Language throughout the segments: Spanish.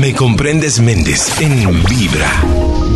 Me comprendes Méndez en Vibra.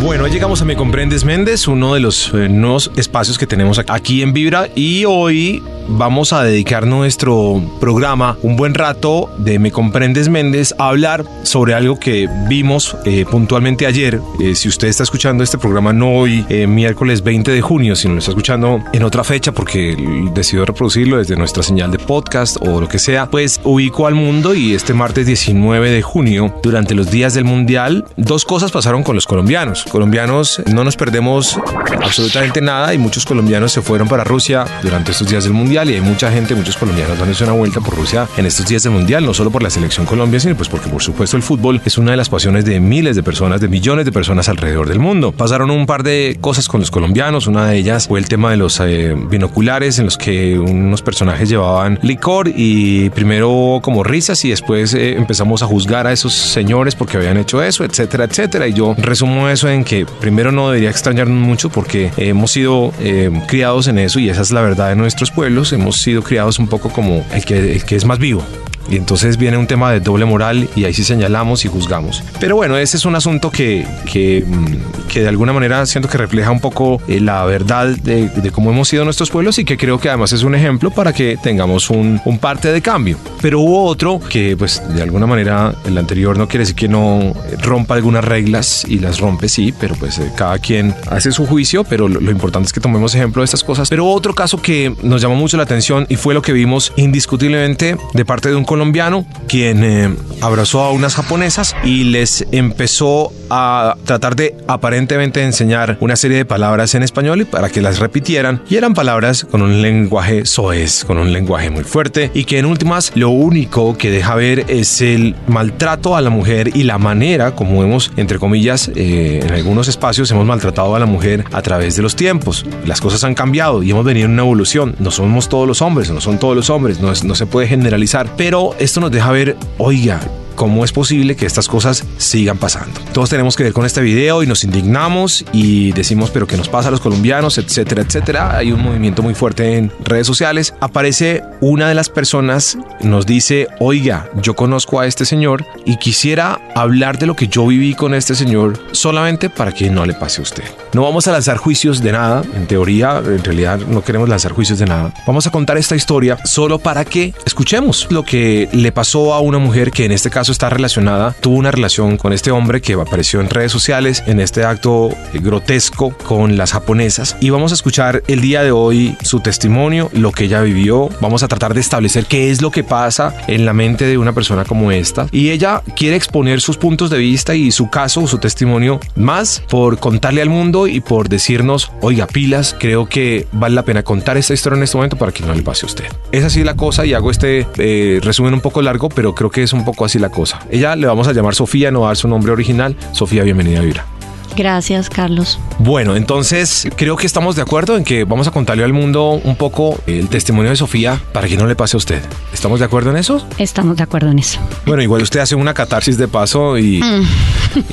Bueno, llegamos a Me Comprendes Méndez, uno de los eh, nuevos espacios que tenemos aquí en Vibra y hoy vamos a dedicar nuestro programa un buen rato de Me Comprendes Méndez a hablar sobre algo que vimos eh, puntualmente ayer. Eh, si usted está escuchando este programa no hoy, eh, miércoles 20 de junio, sino lo está escuchando en otra fecha porque decidió reproducirlo desde nuestra señal de podcast o lo que sea, pues ubico al mundo y este martes 19 de junio, durante los días del Mundial, dos cosas pasaron con los colombianos. Colombianos no nos perdemos absolutamente nada y muchos colombianos se fueron para Rusia durante estos días del Mundial y hay mucha gente, muchos colombianos dándose una vuelta por Rusia en estos días del Mundial, no solo por la selección Colombia, sino pues porque por supuesto el fútbol es una de las pasiones de miles de personas, de millones de personas alrededor del mundo. Pasaron un par de cosas con los colombianos, una de ellas fue el tema de los eh, binoculares en los que unos personajes llevaban licor y primero como risas y después eh, empezamos a juzgar a esos señores porque habían hecho eso, etcétera, etcétera. Y yo resumo eso en que primero no debería extrañarnos mucho porque hemos sido eh, criados en eso y esa es la verdad de nuestros pueblos hemos sido criados un poco como el que, el que es más vivo. Y entonces viene un tema de doble moral y ahí sí señalamos y juzgamos. Pero bueno, ese es un asunto que, que, mm, que de alguna manera siento que refleja un poco eh, la verdad de, de, cómo hemos sido nuestros pueblos y que creo que además es un ejemplo para que tengamos un, un, parte de cambio. Pero hubo otro que pues de alguna manera el anterior no quiere decir que no rompa algunas reglas y las rompe, sí, pero pues eh, cada quien hace su juicio, pero lo, lo importante es que tomemos ejemplo de estas cosas. Pero otro caso que nos llamó mucho la atención y fue lo que vimos indiscutiblemente de parte de un colombiano quien eh, abrazó a unas japonesas y les empezó a tratar de aparentemente enseñar una serie de palabras en español y para que las repitieran. Y eran palabras con un lenguaje soez, con un lenguaje muy fuerte y que en últimas lo único que deja ver es el maltrato a la mujer y la manera como hemos entre comillas eh, en algunos espacios hemos maltratado a la mujer a través de los tiempos. Las cosas han cambiado y hemos venido en una evolución. No somos todos los hombres no son todos los hombres no, es, no se puede generalizar. Pero esto nos deja ver, oiga, cómo es posible que estas cosas sigan pasando. Todos tenemos que ver con este video y nos indignamos y decimos, pero ¿qué nos pasa a los colombianos? Etcétera, etcétera. Hay un movimiento muy fuerte en redes sociales. Aparece una de las personas, nos dice, oiga, yo conozco a este señor y quisiera hablar de lo que yo viví con este señor solamente para que no le pase a usted. No vamos a lanzar juicios de nada, en teoría, en realidad no queremos lanzar juicios de nada. Vamos a contar esta historia solo para que escuchemos lo que le pasó a una mujer que en este caso está relacionada, tuvo una relación con este hombre que apareció en redes sociales en este acto grotesco con las japonesas y vamos a escuchar el día de hoy su testimonio, lo que ella vivió, vamos a tratar de establecer qué es lo que pasa en la mente de una persona como esta y ella quiere exponer sus puntos de vista y su caso, su testimonio más por contarle al mundo y por decirnos, oiga, pilas, creo que vale la pena contar esta historia en este momento para que no le pase a usted. Es así la cosa y hago este eh, resumen un poco largo, pero creo que es un poco así la cosa. Ella le vamos a llamar Sofía, no va a dar su nombre original. Sofía, bienvenida a Vibra. Gracias, Carlos. Bueno, entonces creo que estamos de acuerdo en que vamos a contarle al mundo un poco el testimonio de Sofía para que no le pase a usted. ¿Estamos de acuerdo en eso? Estamos de acuerdo en eso. Bueno, igual usted hace una catarsis de paso y, mm.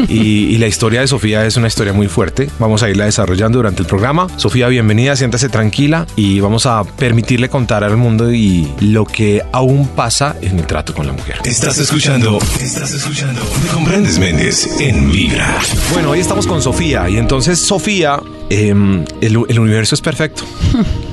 y, y, la historia de Sofía es una historia muy fuerte. Vamos a irla desarrollando durante el programa. Sofía, bienvenida, siéntase tranquila y vamos a permitirle contar al mundo y lo que aún pasa en el trato con la mujer. Estás escuchando, estás escuchando. Me comprendes, Méndez, en Vibra. Bueno, hoy estamos con Sofía y entonces Sofía, el, el universo es perfecto.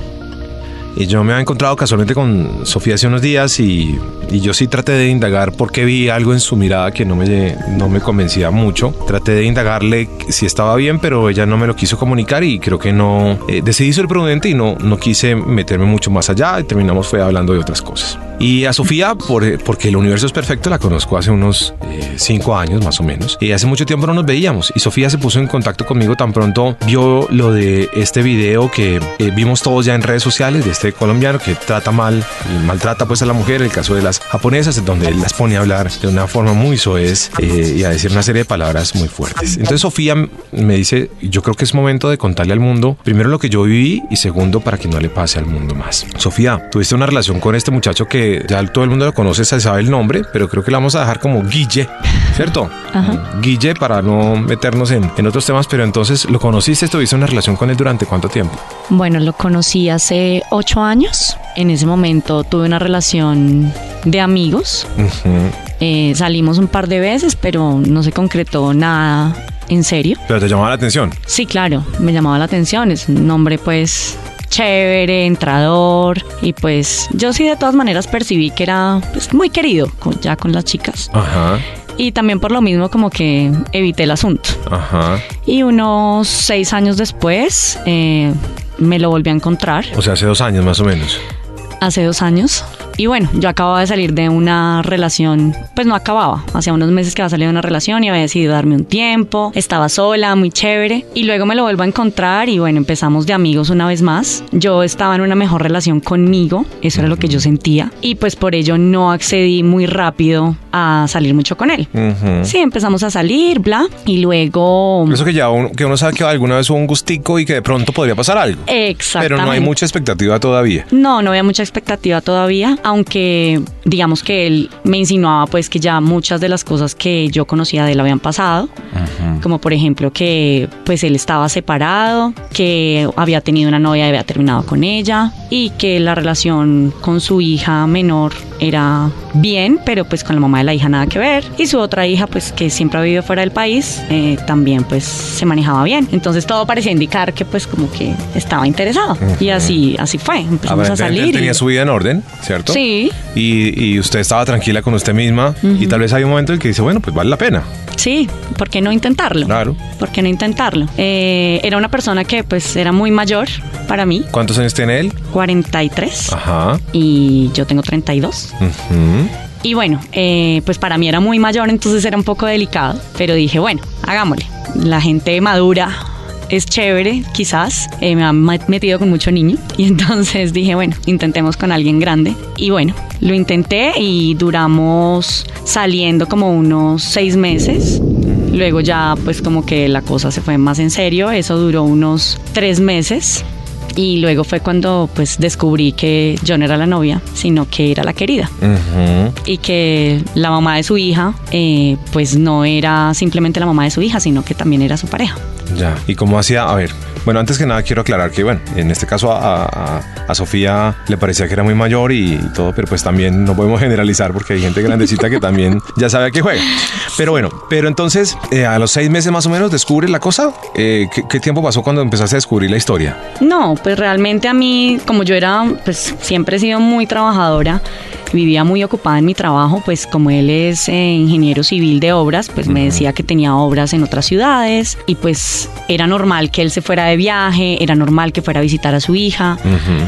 Y yo me había encontrado casualmente con Sofía hace unos días y, y, yo sí traté de indagar porque vi algo en su mirada que no me, no me convencía mucho. Traté de indagarle si estaba bien, pero ella no me lo quiso comunicar y creo que no... Eh, decidí ser prudente y no, no quise meterme mucho más allá y terminamos fue hablando de otras cosas. Y a Sofía, por, porque el universo es perfecto, la conozco hace unos eh, cinco años más o menos. Y hace mucho tiempo no nos veíamos. Y Sofía se puso en contacto conmigo tan pronto vio lo de este video que eh, vimos todos ya en redes sociales de este colombiano que trata mal y maltrata pues a la mujer, el caso de las japonesas, en donde él las pone a hablar de una forma muy soez eh, y a decir una serie de palabras muy fuertes. Entonces Sofía me dice, yo creo que es momento de contarle al mundo, primero lo que yo viví y segundo para que no le pase al mundo más. Sofía, tuviste una relación con este muchacho que ya todo el mundo lo conoce, se sabe el nombre, pero creo que la vamos a dejar como Guille, ¿cierto? Ajá. Guille para no meternos en, en, otros temas, pero entonces lo conociste, tuviste una relación con él durante cuánto tiempo? Bueno, lo conocí hace ocho años. En ese momento tuve una relación de amigos. Uh -huh. Eh, salimos un par de veces, pero no se concretó nada en serio. Pero te llamaba la atención. Sí, claro, me llamaba la atención. Es un hombre, pues, chévere, entrador. Y pues yo sí de todas maneras percibí que era pues, muy querido con- ya con las chicas. Ajá, Y también por lo mismo como que evité el asunto. ajá. Y unos seis años después eh, me lo volví a encontrar, O sea, hace dos años más o menos. hace dos años. Y bueno, yo acababa de salir de una relación, pues no acababa, hacía unos meses que había salido de una relación y había decidido darme un tiempo, estaba sola, muy chévere, y luego me lo vuelvo a encontrar y bueno, empezamos de amigos una vez más. Yo estaba en una mejor relación conmigo, eso era lo que yo sentía, y pues por ello no accedí muy rápido a salir mucho con él. Sí, empezamos a salir, bla, y luego... Eso que ya uno, que uno sabe que alguna vez hubo un gustico y que de pronto podría pasar algo. Exactamente. Pero no hay mucha expectativa todavía. No, no había mucha expectativa todavía, aunque digamos que él me insinuaba pues que ya muchas de las cosas que yo conocía de él habían pasado, como por ejemplo que pues él estaba separado, que había tenido una novia y había terminado con ella y que la relación con su hija menor era bien, pero pues con la mamá de la hija nada que ver y su otra hija pues que siempre ha vivido fuera del país eh, también pues se manejaba bien. Entonces todo parecía indicar que pues como que estaba interesado y así así fue. Empezamos a Aparentemente él salir. tenía y- su vida en orden, ¿cierto? Sí, Y, y usted estaba tranquila con usted misma y tal vez hay un momento en el que dice, bueno, pues vale la pena. sí, ¿por qué no intentarlo? Claro. ¿Por qué no intentarlo? Eh, era una persona que pues era muy mayor para mí, ¿Cuántos años tiene él? 43, Ajá. y yo tengo 32. Ujú. Y bueno, eh, pues para mí era muy mayor, entonces era un poco delicado, pero dije, bueno, hagámosle. La gente madura es chévere, quizás. Eh, me han metido con mucho niño y entonces dije, bueno, intentemos con alguien grande. Y bueno, lo intenté y duramos saliendo como unos seis meses. Luego ya pues como que la cosa se fue más en serio, eso duró unos tres meses. Y luego fue cuando pues descubrí que yo no era la novia, sino que era la querida y que la mamá de su hija eh, pues no era simplemente la mamá de su hija, sino que también era su pareja. Ya. ¿Y cómo hacía? A ver, bueno, antes que nada quiero aclarar que, bueno, en este caso a, a- a Sofía le parecía que era muy mayor y, todo, pero pues también no podemos generalizar porque hay gente grandecita que también ya sabe a qué juega. Pero bueno, pero entonces eh, a los seis meses más o menos descubre la cosa. Eh, ¿qué, qué tiempo pasó cuando empezaste a descubrir la historia? No, pues realmente a mí, como yo era, pues siempre he sido muy trabajadora, vivía muy ocupada en mi trabajo, pues como él es eh, ingeniero civil de obras, pues me decía que tenía obras en otras ciudades y pues era normal que él se fuera de viaje, era normal que fuera a visitar a su hija.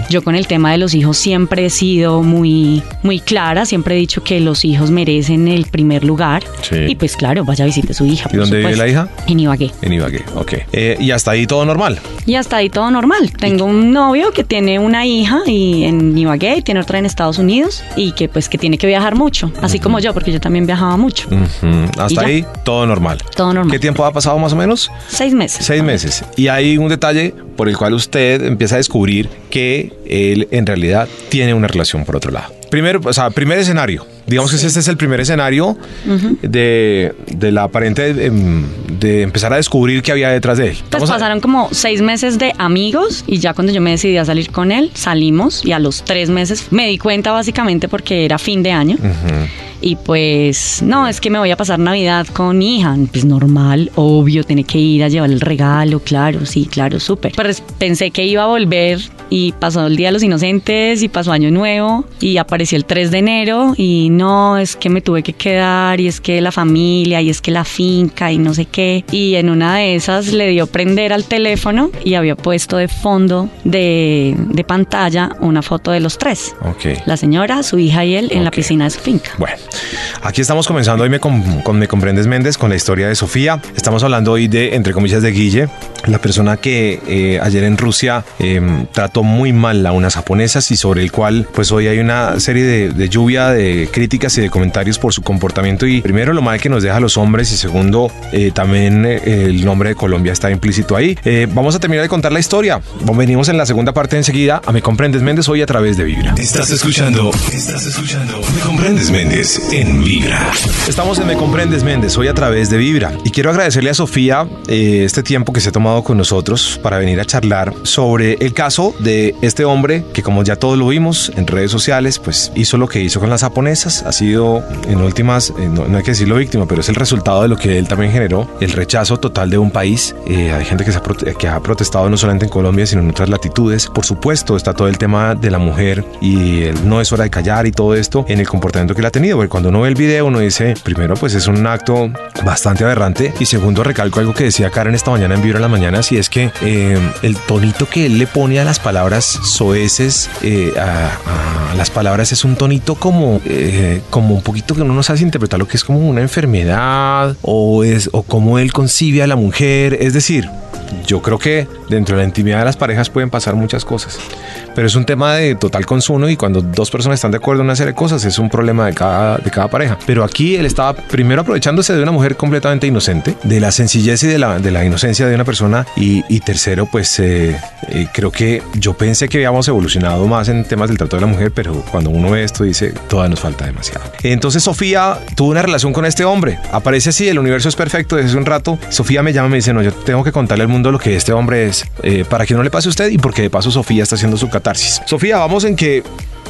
Yo con el tema de los hijos siempre he sido muy, muy clara, siempre he dicho que los hijos merecen el primer lugar Sí. y pues claro, vaya a visite a su hija. ¿Y dónde vive la hija? En Ibagué. En Ibagué, ok. Eh, y hasta ahí todo normal. Y hasta ahí todo normal. Tengo un novio que tiene una hija y en Ibagué y tiene otra en Estados Unidos y que pues que tiene que viajar mucho, así como yo, porque yo también viajaba mucho. Ujú. ¿Y Hasta ahí todo normal. Todo normal. ¿Qué tiempo ha pasado más o menos? Seis meses. Seis meses. Y hay un detalle por el cual usted empieza a descubrir que él en realidad tiene una relación por otro lado. Primero, o sea, primer escenario. Digamos que este es el primer escenario de, de la aparente em, de empezar a descubrir qué había detrás de él. Pues a- pasaron como seis meses de amigos y ya cuando yo me decidí a salir con él, salimos y a los tres meses me di cuenta básicamente porque era fin de año. Y pues, no, es que me voy a pasar Navidad con mi hija. Pues normal, obvio, tiene que ir a llevar el regalo, claro, sí, claro, súper. Pero pensé que iba a volver y pasó el Día de los Inocentes y pasó Año Nuevo y apareció el 3 de enero y no, es que me tuve que quedar y es que la familia y es que la finca y no sé qué. Y en una de esas le dio prender al teléfono y había puesto de fondo de, de pantalla una foto de los tres. La señora, su hija y él en la piscina de su finca. Bueno, aquí estamos comenzando hoy me con, con Me Comprendes Méndez con la historia de Sofía. Estamos hablando hoy de, entre comillas, de Guille, la persona que eh, ayer en Rusia eh, trató muy mal a unas japonesas y sobre el cual pues hoy hay una serie de, de lluvia de críticas y de comentarios por su comportamiento y primero lo mal que nos deja a los hombres y segundo eh, también eh, el nombre de Colombia está implícito ahí. Eh, vamos a terminar de contar la historia. Venimos en la segunda parte enseguida a Me Comprendes Méndez hoy a través de Vibra. Estás escuchando, estás escuchando. Me comprendes, Méndez, en Vibra. Estamos en Me Comprendes Méndez, hoy a través de Vibra. Y quiero agradecerle a Sofía este tiempo que se ha tomado con nosotros para venir a charlar sobre el caso de este hombre que como ya todos lo vimos en redes sociales, pues hizo lo que hizo con las japonesas, ha sido en últimas, eh, no, hay que decirlo víctima, pero es el resultado de lo que él también generó, el rechazo total de un país. Eh, hay gente que, se ha que ha protestado no solamente en Colombia, sino en otras latitudes. Por supuesto, está todo el tema de la mujer y el no es hora de callar y todo esto en el comportamiento que él ha tenido, porque cuando uno ve el video uno dice, primero pues es un acto bastante aberrante y segundo recalco algo que decía Karen esta mañana en Vibra en la mañana, si es que eh, el tonito que él le pone a las palabras soeces, eh, a, las palabras es un tonito como, eh, como un poquito que uno no sabe interpretar lo que es como una enfermedad o es o cómo él concibe a la mujer, es decir, yo creo que dentro de la intimidad de las parejas pueden pasar muchas cosas, pero es un tema de total consumo y cuando dos personas están de acuerdo en una serie de cosas es un problema de cada, de cada pareja. Pero aquí él estaba primero aprovechándose de una mujer completamente inocente, de la sencillez y de la, de la inocencia de una persona y, tercero, pues eh, eh, creo que yo pensé que habíamos evolucionado más en temas del trato de la mujer, pero cuando uno ve esto dice, todavía nos falta demasiado. Entonces Sofía tuvo una relación con este hombre, aparece así, el universo es perfecto desde hace un rato, Sofía me llama y me dice, no, yo tengo que contarle al mundo lo que este hombre es, eh, para que no le pase a usted y porque de paso Sofía está haciendo su catarsis. Sofía, vamos en que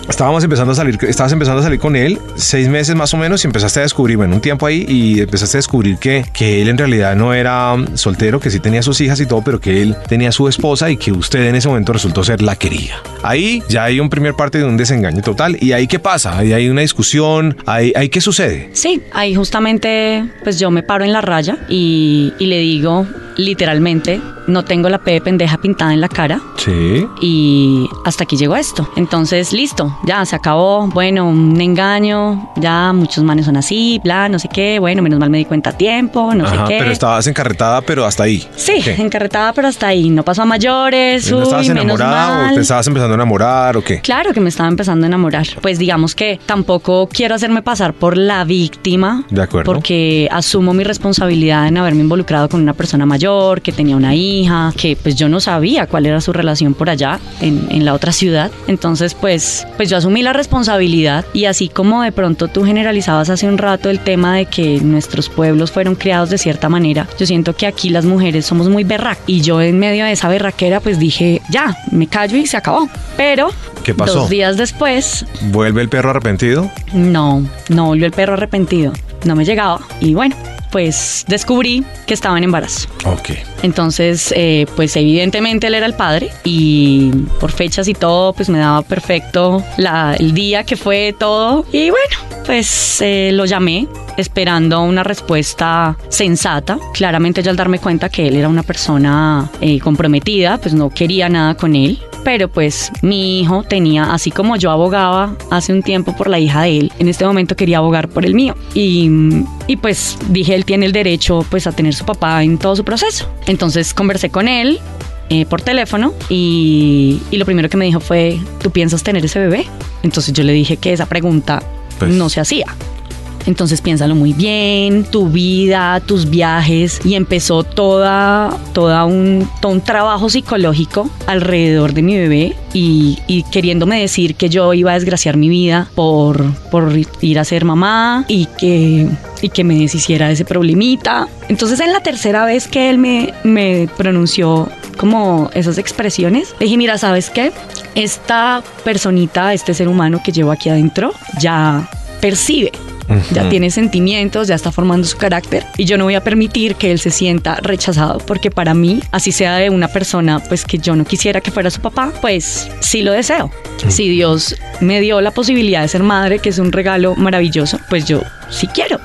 estábamos empezando a salir, estabas empezando a salir con él seis meses más o menos y empezaste a descubrir, bueno, un tiempo ahí y empezaste a descubrir que, que él en realidad no era soltero, que sí tenía sus hijas y todo, pero que él tenía su esposa y que usted en ese momento resultó ser la querida. Ahí ya hay un primer parte de un desengaño total y ahí qué pasa, ahí hay una discusión, ahí, ahí qué sucede. Sí, ahí justamente pues yo me paro en la raya y, y le digo literalmente, no tengo la P de pendeja pintada en la cara. Sí. Y hasta aquí llegó esto. Entonces, listo, ya se acabó. Bueno, un engaño, ya muchos manes son así, bla, no sé qué. Bueno, menos mal me di cuenta a tiempo, no sé qué. Pero estabas encarretada, pero hasta ahí. Sí, encarretada, pero hasta ahí. No pasó a mayores. ¿No estabas enamorada o te estabas empezando a enamorar o qué? Claro que me estaba empezando a enamorar. Pues digamos que tampoco quiero hacerme pasar por la víctima. De acuerdo. Porque asumo mi responsabilidad en haberme involucrado con una persona mayor, que tenía una hija, que pues yo no sabía cuál era su relación por allá en, en la otra ciudad. Entonces, pues, pues yo asumí la responsabilidad y así como de pronto tú generalizabas hace un rato el tema de que nuestros pueblos fueron criados de cierta manera, yo siento que aquí las mujeres somos muy berrac y yo en medio de esa berraquera pues dije, ya, me callo y se acabó. Pero ¿Qué pasó? Dos días después. ¿Vuelve el perro arrepentido? No, no volvió el perro arrepentido. No me llegaba. Y bueno, pues descubrí que estaba en embarazo. Ok. Entonces, eh, pues evidentemente él era el padre y por fechas y todo, pues me daba perfecto la, el día que fue todo. Y bueno, pues eh, lo llamé esperando una respuesta sensata. Claramente yo al darme cuenta que él era una persona eh, comprometida, pues no quería nada con él pero pues mi hijo tenía, así como yo abogaba hace un tiempo por la hija de él, en este momento quería abogar por el mío. Y, y pues dije, él tiene el derecho pues a tener su papá en todo su proceso. Entonces conversé con él, eh, por teléfono y, y, lo primero que me dijo fue, ¿tú piensas tener ese bebé? Entonces yo le dije que esa pregunta pues no se hacía. Entonces piénsalo muy bien, tu vida, tus viajes y empezó toda, toda un, todo un trabajo psicológico alrededor de mi bebé y, queriéndome decir que yo iba a desgraciar mi vida por, por ir a ser mamá y que, y que me deshiciera de ese problemita. Entonces en la tercera vez que él me, me pronunció como esas expresiones, dije, mira, ¿sabes qué? Esta personita, este ser humano que llevo aquí adentro, ya percibe ya tiene sentimientos, ya está formando su carácter y yo no voy a permitir que él se sienta rechazado porque para mí, así sea de una persona pues que yo no quisiera que fuera su papá, pues sí lo deseo. Si Dios me dio la posibilidad de ser madre, que es un regalo maravilloso, pues yo sí quiero.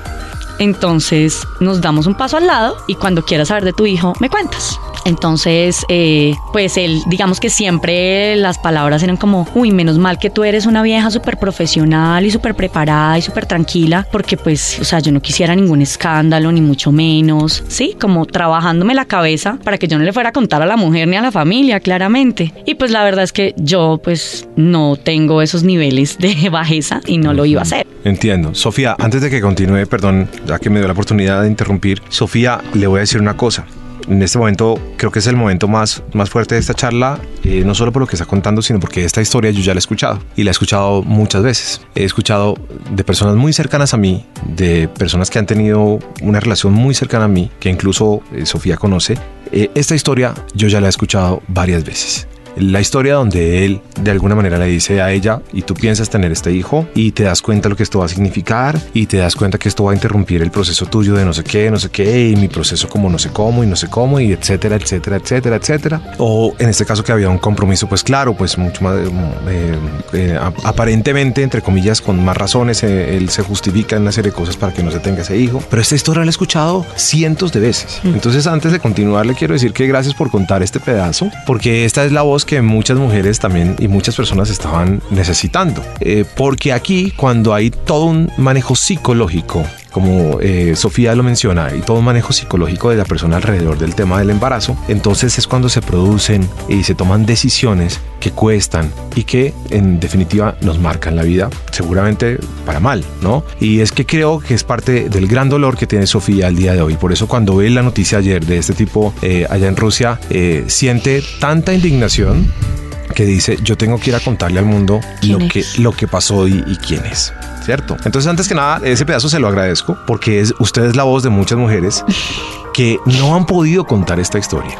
Entonces nos damos un paso al lado y cuando quieras saber de tu hijo, me cuentas. Entonces, eh, pues él, digamos que siempre las palabras eran como, uy, menos mal que tú eres una vieja súper profesional y súper preparada y súper tranquila, porque pues, o sea, yo no quisiera ningún escándalo, ni mucho menos, ¿sí? Como trabajándome la cabeza para que yo no le fuera a contar a la mujer ni a la familia, claramente. Y pues la verdad es que yo pues no tengo esos niveles de bajeza y no lo iba a hacer. Entiendo. Sofía, antes de que continúe, perdón, ya que me dio la oportunidad de interrumpir, Sofía, le voy a decir una cosa en este momento creo que es el momento más, más fuerte de esta charla, eh, no solo por lo que está contando, sino porque esta historia yo ya la he escuchado y la he escuchado muchas veces. He escuchado de personas muy cercanas a mí, de personas que han tenido una relación muy cercana a mí, que incluso eh, Sofía conoce. Eh, esta historia yo ya la he escuchado varias veces. La historia donde él de alguna manera le dice a ella, y tú piensas tener este hijo, y te das cuenta lo que esto va a significar, y te das cuenta que esto va a interrumpir el proceso tuyo de no sé qué, no sé qué, y mi proceso como no sé cómo, y no sé cómo, y etcétera, etcétera, etcétera, etcétera. O en este caso que había un compromiso, pues claro, pues mucho más, eh, eh, aparentemente, entre comillas, con más razones, eh, él se justifica en una serie de cosas para que no se tenga ese hijo. Pero esta historia la he escuchado cientos de veces. Mm. Entonces, antes de continuar, le quiero decir que gracias por contar este pedazo, porque esta es la voz que muchas mujeres también y muchas personas estaban necesitando. porque aquí, cuando hay todo un manejo psicológico como eh, Sofía lo menciona, y todo un manejo psicológico de la persona alrededor del tema del embarazo, entonces es cuando se producen y se toman decisiones que cuestan y que en definitiva nos marcan la vida, seguramente para mal, ¿no? Y es que creo que es parte del gran dolor que tiene Sofía al día de hoy. Por eso cuando ve la noticia ayer de este tipo eh, allá en Rusia, eh, siente tanta indignación que dice, yo tengo que ir a contarle al mundo lo que, lo que pasó y, y quién es. ¿Cierto? Entonces, antes que nada, ese pedazo se lo agradezco porque es, usted es la voz de muchas mujeres que no han podido contar esta historia.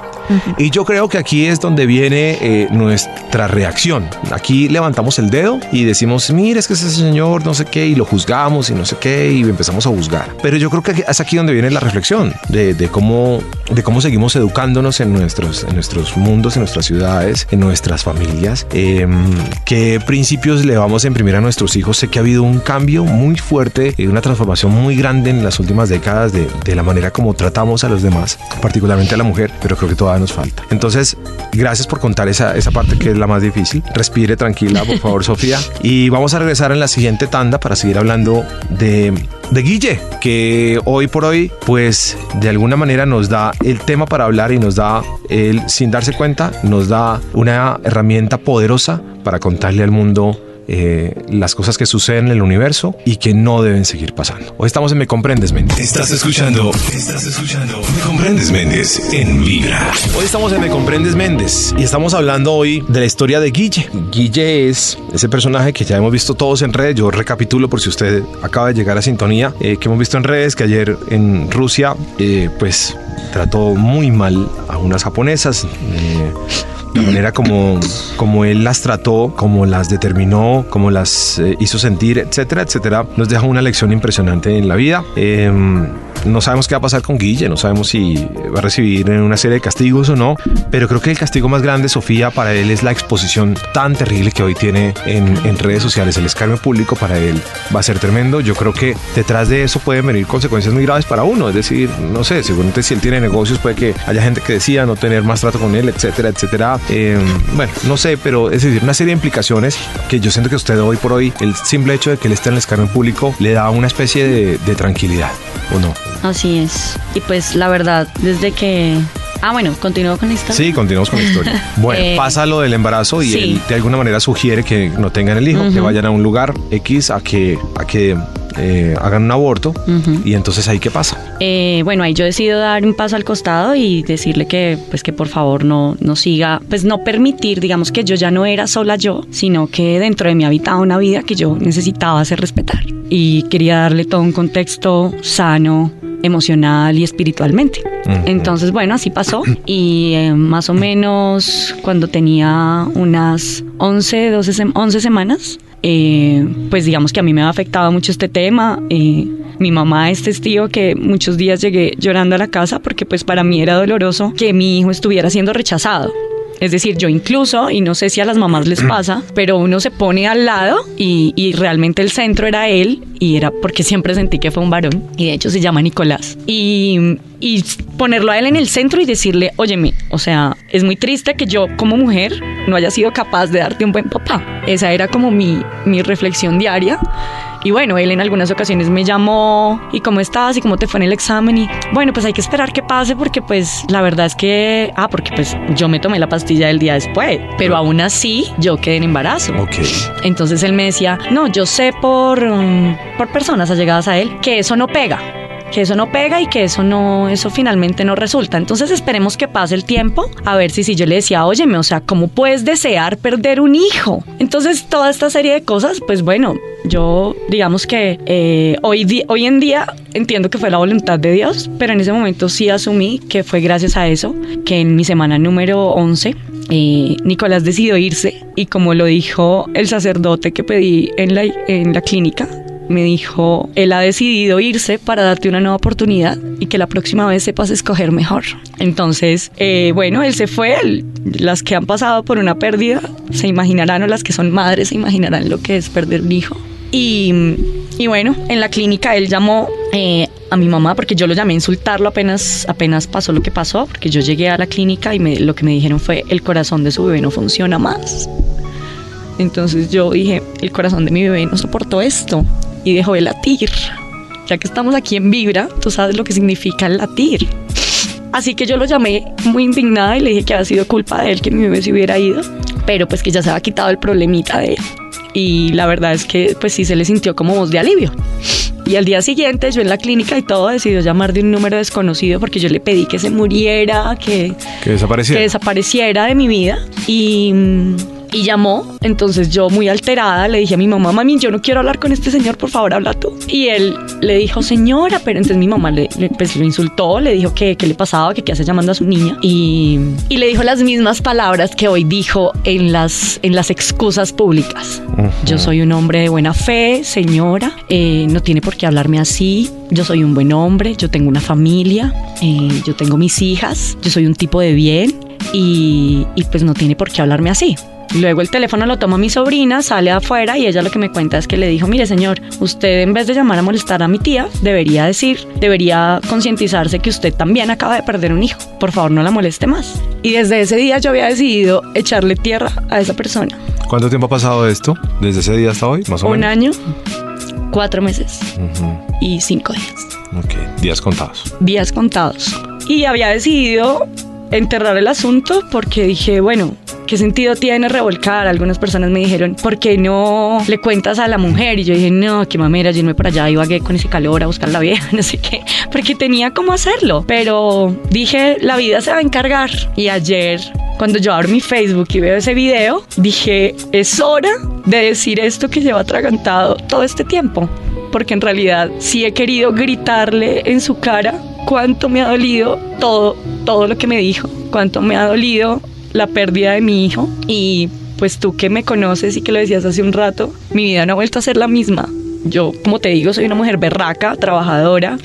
Y yo creo que aquí es donde viene eh, nuestra reacción. Aquí levantamos el dedo y decimos, mire, es que ese señor no sé qué, y lo juzgamos y no sé qué, y empezamos a juzgar. Pero yo creo que es aquí donde viene la reflexión de, cómo, de cómo seguimos educándonos en nuestros, en nuestros mundos, en nuestras ciudades, en nuestras familias, em, qué principios le vamos a imprimir a nuestros hijos. Sé que ha habido un cambio muy fuerte y una transformación muy grande en las últimas décadas de, de la manera como tratamos a los demás, particularmente a la mujer, pero creo que todavía nos falta. Entonces, gracias por contar esa, esa parte que es la más difícil. Respire tranquila, por favor, Sofía. Y vamos a regresar en la siguiente tanda para seguir hablando de, de Guille, que hoy por hoy, pues de alguna manera nos da el tema para hablar y nos da, él sin darse cuenta, nos da una herramienta poderosa para contarle al mundo eh, las cosas que suceden en el universo y que no deben seguir pasando. Hoy estamos en Me Comprendes Méndez. Estás escuchando, estás escuchando Me Comprendes Méndez en Vibra. Hoy estamos en Me Comprendes Méndez y estamos hablando hoy de la historia de Guille. Guille es ese personaje que ya hemos visto todos en redes. Yo recapitulo por si usted acaba de llegar a sintonía, eh, que hemos visto en redes que ayer en Rusia, eh, pues trató muy mal a unas japonesas la manera como, como él las trató, como las determinó, como las eh, hizo sentir, etcétera, etcétera, nos deja una lección impresionante en la vida. Em, no sabemos qué va a pasar con Guille, no sabemos si va a recibir una serie de castigos o no, pero creo que el castigo más grande, Sofía, para él es la exposición tan terrible que hoy tiene en, redes sociales. El escarnio público para él va a ser tremendo. Yo creo que detrás de eso pueden venir consecuencias muy graves para uno. Es decir, no sé, seguramente si él tiene negocios puede que haya gente que decida no tener más trato con él, etcétera, etcétera. Eh, bueno, no sé, pero es decir, una serie de implicaciones que yo siento que usted hoy por hoy, el simple hecho de que él esté en el escarnio público le da una especie de tranquilidad, ¿o no? Así es. Y pues la verdad, desde que Ah, bueno, continúo con la historia. Sí, continuamos con la historia. Bueno, Eh, pasa lo del embarazo y sí. él de alguna manera sugiere que no tengan el hijo, que vayan a un lugar X a que, a que eh, hagan un aborto. Y entonces ahí qué pasa. Eh, bueno, ahí yo decido dar un paso al costado y decirle que, pues, que por favor no, no siga, pues no permitir, digamos que yo ya no era sola yo, sino que dentro de mí habitaba una vida que yo necesitaba hacer respetar. Y quería darle todo un contexto sano, emocional y espiritualmente. Entonces, bueno, así pasó. Y eh, más o menos cuando tenía unas 11, 12, sem- 11 semanas, eh, pues digamos que a mí me ha afectado mucho este tema. eh, mi mamá es testigo que muchos días llegué llorando a la casa porque pues para mí era doloroso que mi hijo estuviera siendo rechazado. Es decir, yo incluso, y no sé si a las mamás les pasa, pero uno se pone al lado y, y realmente el centro era él y era porque siempre sentí que fue un varón y de hecho se llama Nicolás. Y, y ponerlo a él en el centro y decirle, óyeme, o sea, es muy triste que yo como mujer no haya sido capaz de darte un buen papá. Esa era como mi, mi reflexión diaria. Y bueno, él en algunas ocasiones me llamó y cómo estás y cómo te fue en el examen y bueno, pues hay que esperar que pase porque pues la verdad es que, ah, porque pues yo me tomé la pastilla el día después, pero aún así yo quedé en embarazo. Ok. Entonces él me decía, no, yo sé por, um, por personas allegadas a él que eso no pega, que eso no pega y que eso no, eso finalmente no resulta. Entonces esperemos que pase el tiempo a ver si si yo le decía, óyeme, o sea, ¿cómo puedes desear perder un hijo? Entonces toda esta serie de cosas, pues bueno, yo digamos que eh, hoy, hoy en día entiendo que fue la voluntad de Dios, pero en ese momento sí asumí que fue gracias a eso que en mi semana número 11 eh, Nicolás decidió irse y como lo dijo el sacerdote que pedí en la, en la clínica, me dijo, él ha decidido irse para darte una nueva oportunidad y que la próxima vez sepas escoger mejor. Entonces, eh, bueno, él se fue, las que han pasado por una pérdida se imaginarán o las que son madres se imaginarán lo que es perder un hijo. Y, y bueno, en la clínica él llamó eh, a mi mamá porque yo lo llamé a insultarlo apenas, apenas pasó lo que pasó, porque yo llegué a la clínica y lo que me dijeron fue el corazón de su bebé no funciona más. Entonces yo dije, el corazón de mi bebé no soportó esto y dejó de latir. Ya que estamos aquí en Vibra, tú sabes lo que significa latir. Así que yo lo llamé muy indignada y le dije que había sido culpa de él que mi bebé se hubiera ido, pero pues que ya se había quitado el problemita de él. Y la verdad es que pues sí se le sintió como voz de alivio. Y al día siguiente yo en la clínica y todo decidió llamar de un número desconocido porque yo le pedí que se muriera, que, que desapareciera. Que desapareciera de mi vida. Y mm, y llamó. Entonces yo muy alterada le dije a mi mamá, mami, yo no quiero hablar con este señor, por favor, habla tú. Y él le dijo, señora, pero entonces mi mamá le, pues, lo insultó, le dijo que qué le pasaba, que qué hace llamando a su niña. Y, y, le dijo las mismas palabras que hoy dijo en las, en las excusas públicas. Yo soy un hombre de buena fe, señora, eh, no tiene por qué hablarme así. Yo soy un buen hombre, yo tengo una familia, eh, yo tengo mis hijas, yo soy un tipo de bien y, y pues no tiene por qué hablarme así. Luego el teléfono lo toma mi sobrina, sale afuera y ella lo que me cuenta es que le dijo, mire señor, usted en vez de llamar a molestar a mi tía, debería decir, debería concientizarse que usted también acaba de perder un hijo. Por favor, no la moleste más. Y desde ese día yo había decidido echarle tierra a esa persona. ¿Cuánto tiempo ha pasado esto? ¿Desde ese día hasta hoy, más o Un menos? Un año, cuatro meses y cinco días. Ok, días contados. Días contados. Y había decidido enterrar el asunto porque dije, bueno, ¿qué sentido tiene revolcar? Algunas personas me dijeron, ¿por qué no le cuentas a la mujer? Y yo dije, no, qué mamera, yo irme para allá vagué con ese calor a buscar la vieja, no sé qué, porque tenía cómo hacerlo. Pero dije, la vida se va a encargar. Y ayer, cuando yo abro mi Facebook y veo ese video, dije, es hora de decir esto que lleva atragantado todo este tiempo. Porque en realidad sí he querido gritarle en su cara cuánto me ha dolido todo, todo lo que me dijo, cuánto me ha dolido la pérdida de mi hijo y pues tú que me conoces y que lo decías hace un rato, mi vida no ha vuelto a ser la misma. Yo, como te digo, soy una mujer berraca, trabajadora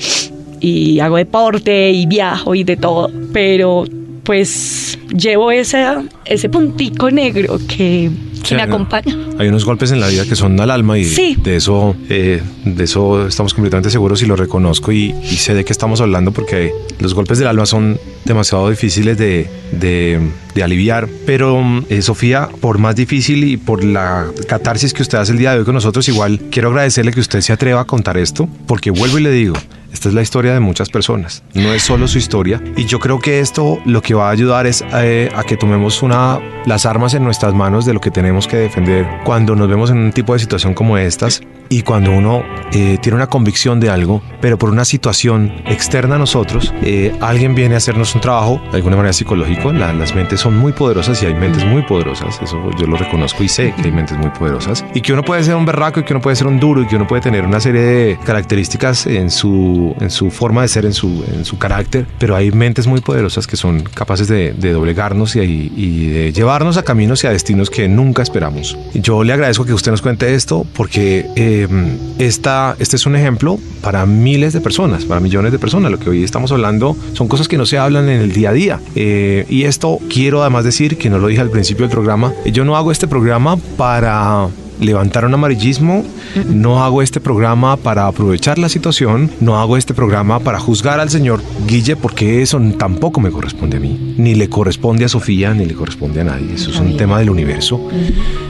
y hago deporte y viajo y de todo, pero pues llevo ese, ese puntico negro que que me acompaña. Hay unos golpes en la vida que son al alma y de eso eh, de eso estamos completamente seguros y lo reconozco y, sé de qué estamos hablando porque los golpes del alma son demasiado difíciles de, de, de aliviar. Pero eh, Sofía, por más difícil y por la catarsis que usted hace el día de hoy con nosotros, igual quiero agradecerle que usted se atreva a contar esto porque vuelvo y le digo, esta es la historia de muchas personas, no es solo su historia. Y yo creo que esto lo que va a ayudar es eh, a que tomemos una, las armas en nuestras manos de lo que tenemos que defender cuando nos vemos en un tipo de situación como estas y cuando uno eh, tiene una convicción de algo, pero por una situación externa a nosotros, eh, alguien viene a hacernos un trabajo de alguna manera psicológico. las mentes son muy poderosas y hay mentes muy poderosas, eso yo lo reconozco y sé que hay mentes muy poderosas. Y que uno puede ser un berraco y que uno puede ser un duro y que uno puede tener una serie de características en su, en su forma de ser, en su, en su carácter, pero hay mentes muy poderosas que son capaces de, de doblegarnos y, y, de llevarnos a caminos y a destinos que nunca esperamos. Yo le agradezco que usted nos cuente esto porque... Eh, Em, esta, este es un ejemplo para miles de personas, para millones de personas. Lo que hoy estamos hablando son cosas que no se hablan en el día a día. Eh, y esto quiero además decir, que no lo dije al principio del programa, yo no hago este programa para levantar un amarillismo, no hago este programa para aprovechar la situación, no hago este programa para juzgar al señor Guille porque eso tampoco me corresponde a mí, ni le corresponde a Sofía, ni le corresponde a nadie, eso es un tema del universo.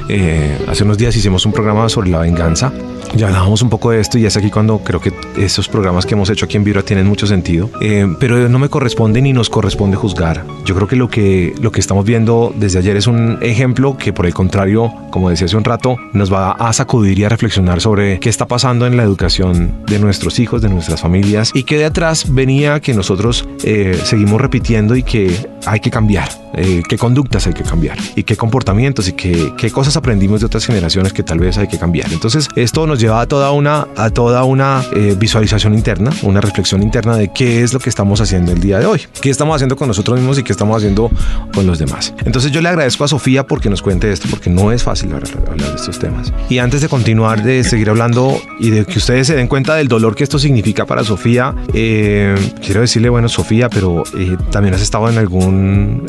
Eh, hace unos días hicimos un programa sobre la venganza, ya hablábamos un poco de esto y es aquí cuando creo que esos programas que hemos hecho aquí en Vibra tienen mucho sentido, eh, pero no me corresponde ni nos corresponde juzgar. Yo creo que lo que lo que estamos viendo desde ayer es un ejemplo que por el contrario, como decía hace un rato, nos va a sacudir y a reflexionar sobre qué está pasando en la educación de nuestros hijos, de nuestras familias y qué de atrás venía que nosotros eh, seguimos repitiendo y que hay que cambiar. Eh, qué conductas hay que cambiar y qué comportamientos y qué, qué, cosas aprendimos de otras generaciones que tal vez hay que cambiar. Entonces, esto nos lleva a toda una, a toda una eh, visualización interna, una reflexión interna de qué es lo que estamos haciendo el día de hoy, qué estamos haciendo con nosotros mismos y qué estamos haciendo con los demás. Entonces, yo le agradezco a Sofía porque nos cuente esto, porque no es fácil hablar, de estos temas. Y antes de continuar, de seguir hablando y de que ustedes se den cuenta del dolor que esto significa para Sofía, eh, quiero decirle, bueno, Sofía, pero también has estado en algún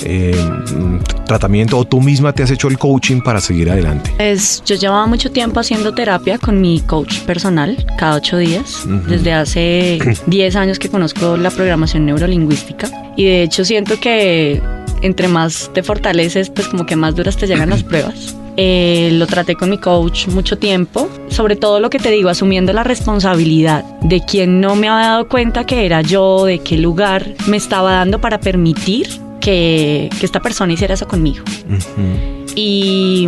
tratamiento o tú misma te has hecho el coaching para seguir adelante? Es, yo llevaba mucho tiempo haciendo terapia con mi coach personal cada ocho días, desde hace 10 años que conozco la programación neurolingüística y de hecho siento que entre más te fortaleces, pues como que más duras te llegan las pruebas. Eh, lo traté con mi coach mucho tiempo, sobre todo lo que te digo, asumiendo la responsabilidad de quien no me había dado cuenta que era yo, de qué lugar me estaba dando para permitir que, esta persona hiciera eso conmigo. Y,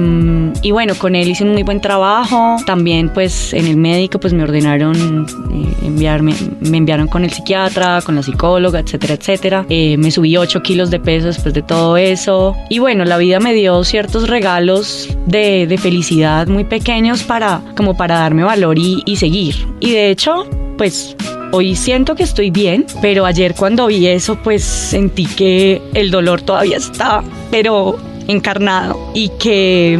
y, bueno, con él hice un muy buen trabajo. También pues en el médico pues me ordenaron eh, enviarme, me enviaron con el psiquiatra, con la psicóloga, etcétera, etcétera. Eh, me subí 8 kilos de peso después de todo eso. Y bueno, la vida me dio ciertos regalos de, de felicidad muy pequeños para como para darme valor y, y seguir. Y de hecho, pues Hoy siento que estoy bien, pero ayer cuando vi eso, pues sentí que el dolor todavía está, pero encarnado y que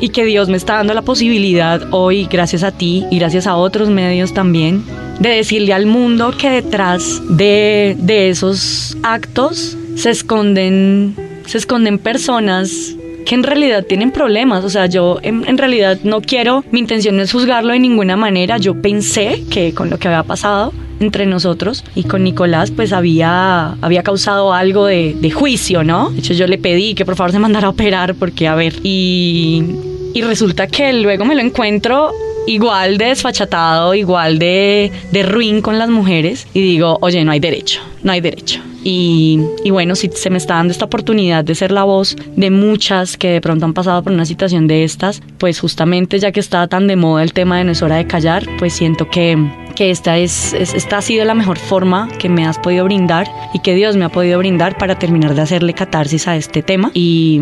y que Dios me está dando la posibilidad hoy, gracias a ti y gracias a otros medios también, de decirle al mundo que detrás de, de esos actos se esconden, se esconden personas que en realidad tienen problemas. O sea, yo en, en, realidad no quiero, mi intención no es juzgarlo de ninguna manera. Yo pensé que con lo que había pasado entre nosotros y con Nicolás pues había, había causado algo de, juicio, ¿no? De hecho yo le pedí que por favor se mandara a operar porque a ver, y, y resulta que luego me lo encuentro igual de desfachatado, igual de, de ruin con las mujeres y digo, oye, no hay derecho, no hay derecho. Y, bueno, si se me está dando esta oportunidad de ser la voz de muchas que de pronto han pasado por una situación de estas, pues justamente ya que está tan de moda el tema de no es hora de callar, pues siento que, que esta, es, esta ha sido la mejor forma que me has podido brindar y que Dios me ha podido brindar para terminar de hacerle catarsis a este tema. Y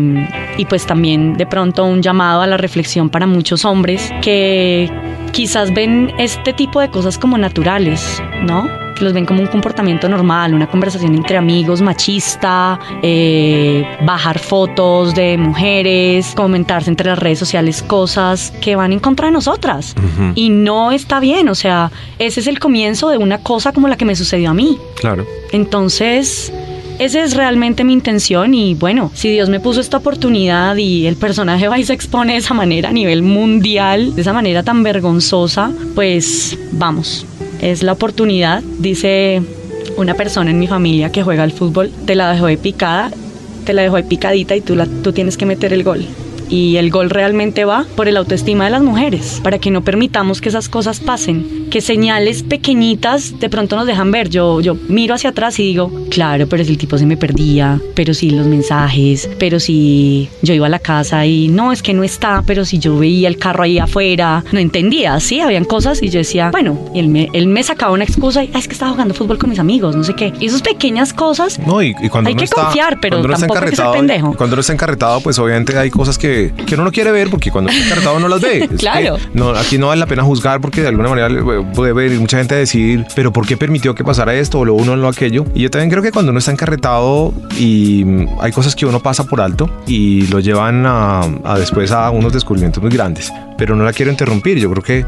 pues también de pronto un llamado a la reflexión para muchos hombres que quizás ven este tipo de cosas como naturales, ¿no? los ven como un comportamiento normal, una conversación entre amigos machista, eh, bajar fotos de mujeres, comentarse entre las redes sociales cosas que van en contra de nosotras. Y no está bien, o sea, ese es el comienzo de una cosa como la que me sucedió a mí. Claro. Entonces... Esa es realmente mi intención y bueno, si Dios me puso esta oportunidad y el personaje va y se expone de esa manera a nivel mundial, de esa manera tan vergonzosa, pues vamos, es la oportunidad, dice una persona en mi familia que juega al fútbol, te la dejó de picada, te la dejó de picadita y tú, la, tú tienes que meter el gol y el gol realmente va por el autoestima de las mujeres, para que no permitamos que esas cosas pasen, que señales pequeñitas de pronto nos dejan ver. Yo, yo miro hacia atrás y digo, claro, pero si el tipo se me perdía, pero si los mensajes, pero si yo iba a la casa y no, es que no está, pero si yo veía el carro ahí afuera, no entendía, sí, habían cosas y yo decía, bueno, y él me, él me sacaba una excusa y es que estaba jugando fútbol con mis amigos, no sé qué. Y esas pequeñas cosas no, y, cuando hay que confiar, pero tampoco hay que ser pendejo. Cuando uno está encarretado, pues obviamente hay cosas que que, uno no quiere ver porque cuando está encartado no las ve. claro. no, aquí no vale la pena juzgar porque de alguna manera puede ver mucha gente decir, pero ¿por qué permitió que pasara esto o lo uno o lo aquello? Y yo también creo que cuando uno está encarretado y hay cosas que uno pasa por alto y lo llevan a, después a unos descubrimientos muy grandes. Pero no la quiero interrumpir. Yo creo que,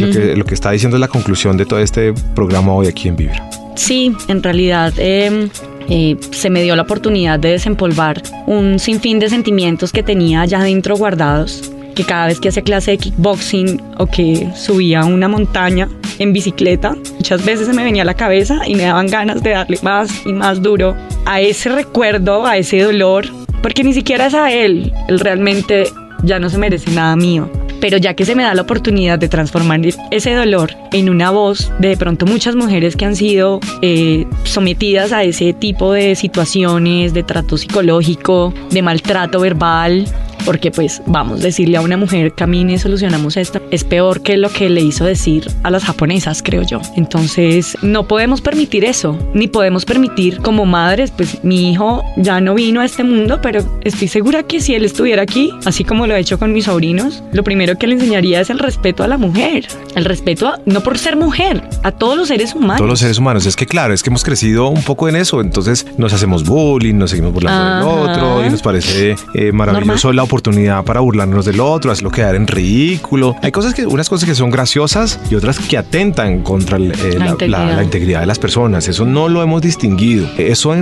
lo, que lo que está diciendo es la conclusión de todo este programa hoy aquí en Vibra. Sí, en realidad eh, eh, se me dio la oportunidad de desempolvar un sinfín de sentimientos que tenía allá adentro guardados que cada vez que hacía clase de kickboxing o que subía una montaña en bicicleta, muchas veces se me venía a la cabeza y me daban ganas de darle más y más duro a ese recuerdo, a ese dolor, porque ni siquiera es a él, él realmente ya no se merece nada mío pero ya que se me da la oportunidad de transformar ese dolor en una voz de, pronto muchas mujeres que han sido eh, sometidas a ese tipo de situaciones, de trato psicológico, de maltrato verbal, porque pues vamos, decirle a una mujer camine y solucionamos esto, es peor que lo que le hizo decir a las japonesas, creo yo. Entonces, no podemos permitir eso, ni podemos permitir como madres, pues mi hijo ya no vino a este mundo, pero estoy segura que si él estuviera aquí, así como lo he hecho con mis sobrinos, lo primero que le enseñaría es el respeto a la mujer, el respeto a, no por ser mujer, a todos los seres humanos. Todos los seres humanos, es que claro, es que hemos crecido un poco en eso, entonces nos hacemos bullying, nos seguimos burlando del otro y nos parece eh, maravilloso la oportunidad para burlarnos del otro, hacerlo quedar en ridículo. Hay cosas que, unas cosas que son graciosas y otras que atentan contra eh, la, integridad. de las personas. Eso no lo hemos distinguido. Eso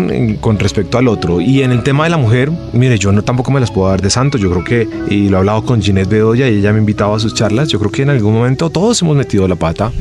con respecto al otro. Y en el tema de la mujer, mire, yo no tampoco me las puedo dar de santo. Yo creo que, y lo he hablado con Ginette Bedoya y ella me ha invitado a sus charlas, yo creo que en algún momento todos hemos metido la pata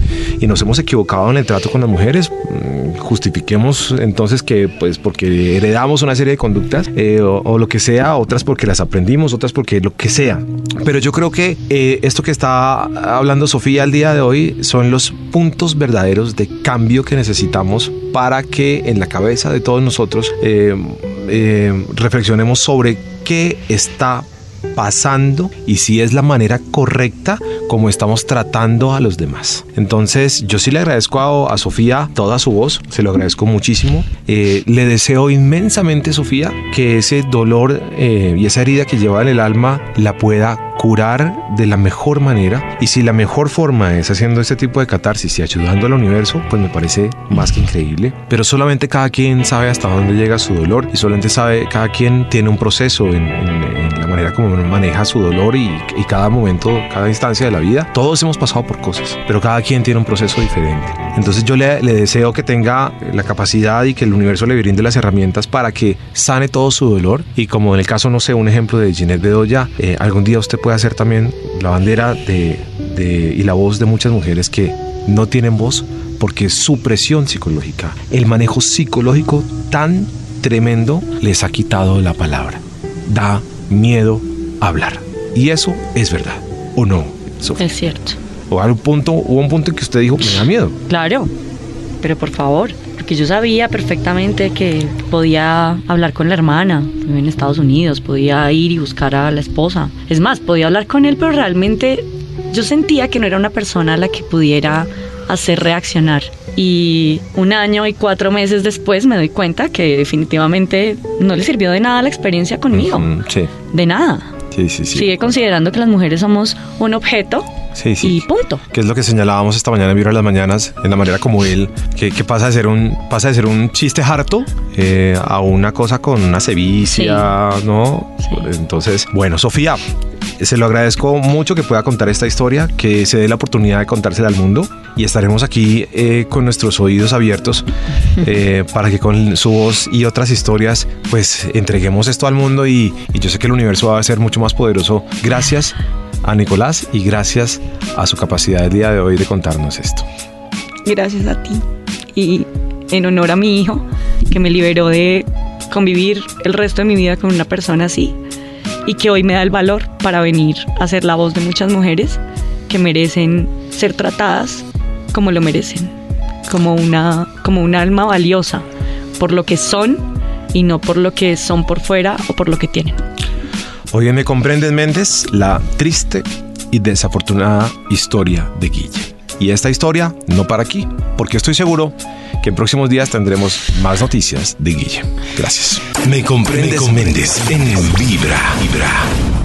y nos hemos equivocado en el trato con las mujeres. Mm, justifiquemos entonces que, pues, porque heredamos una serie de conductas eh, o, lo que sea, otras porque las aprendimos, otras porque lo que sea. Pero yo creo que eh, esto que está hablando Sofía al día de hoy son los puntos verdaderos de cambio que necesitamos para que en la cabeza de todos nosotros eh, reflexionemos sobre qué está pasando y si es la manera correcta como estamos tratando a los demás. Entonces yo sí le agradezco a, Sofía toda su voz, se lo agradezco muchísimo. Eh, le deseo inmensamente, Sofía, que ese dolor eh, y esa herida que lleva en el alma la pueda curar de la mejor manera y si la mejor forma es haciendo este tipo de catarsis y ayudando al universo, pues me parece más que increíble. Pero solamente cada quien sabe hasta dónde llega su dolor y solamente sabe, cada quien tiene un proceso en, la manera como maneja su dolor y, y, cada momento, cada instancia de la vida. Todos hemos pasado por cosas, pero cada quien tiene un proceso diferente. Entonces yo le, deseo que tenga la capacidad y que el universo le brinde las herramientas para que sane todo su dolor y como en el caso, no sé, un ejemplo de Ginette Bedoya, eh, algún día usted puede ser también la bandera de, y la voz de muchas mujeres que no tienen voz porque su presión psicológica, el manejo psicológico tan tremendo les ha quitado la palabra. Da miedo hablar. Y eso es verdad, ¿o no? Es cierto. O un punto, hubo un punto en que usted dijo, me da miedo. Claro, pero por favor, porque yo sabía perfectamente que podía hablar con la hermana en Estados Unidos, podía ir y buscar a la esposa. Es más, podía hablar con él, pero realmente yo sentía que no era una persona a la que pudiera hacer reaccionar. Y un año y cuatro meses después me doy cuenta que definitivamente no le sirvió de nada la experiencia conmigo. sí. De nada. Sí, sí, sí. Sigue considerando que las mujeres somos un objeto Sí, sí. Y punto. Que es lo que señalábamos esta mañana en Vibra las Mañanas, en la manera como él, que, pasa, de ser un, pasa de ser un chiste harto eh, a una cosa con una sevicia, ¿no? Entonces, bueno, Sofía, se lo agradezco mucho que pueda contar esta historia, que se dé la oportunidad de contársela al mundo y estaremos aquí eh, con nuestros oídos abiertos eh, para que con su voz y otras historias pues entreguemos esto al mundo y, y yo sé que el universo va a ser mucho más poderoso. Gracias a Nicolás y gracias a su capacidad el día de hoy de contarnos esto. Gracias a ti y en honor a mi hijo que me liberó de convivir el resto de mi vida con una persona así y que hoy me da el valor para venir a ser la voz de muchas mujeres que merecen ser tratadas como lo merecen, como una, como un alma valiosa por lo que son y no por lo que son por fuera o por lo que tienen. Hoy en Me Comprendes Méndez, la triste y desafortunada historia de Guille. Y esta historia no para aquí, porque estoy seguro que en próximos días tendremos más noticias de Guille. Gracias. Me Comprendes, Méndez en Vibra. Vibra.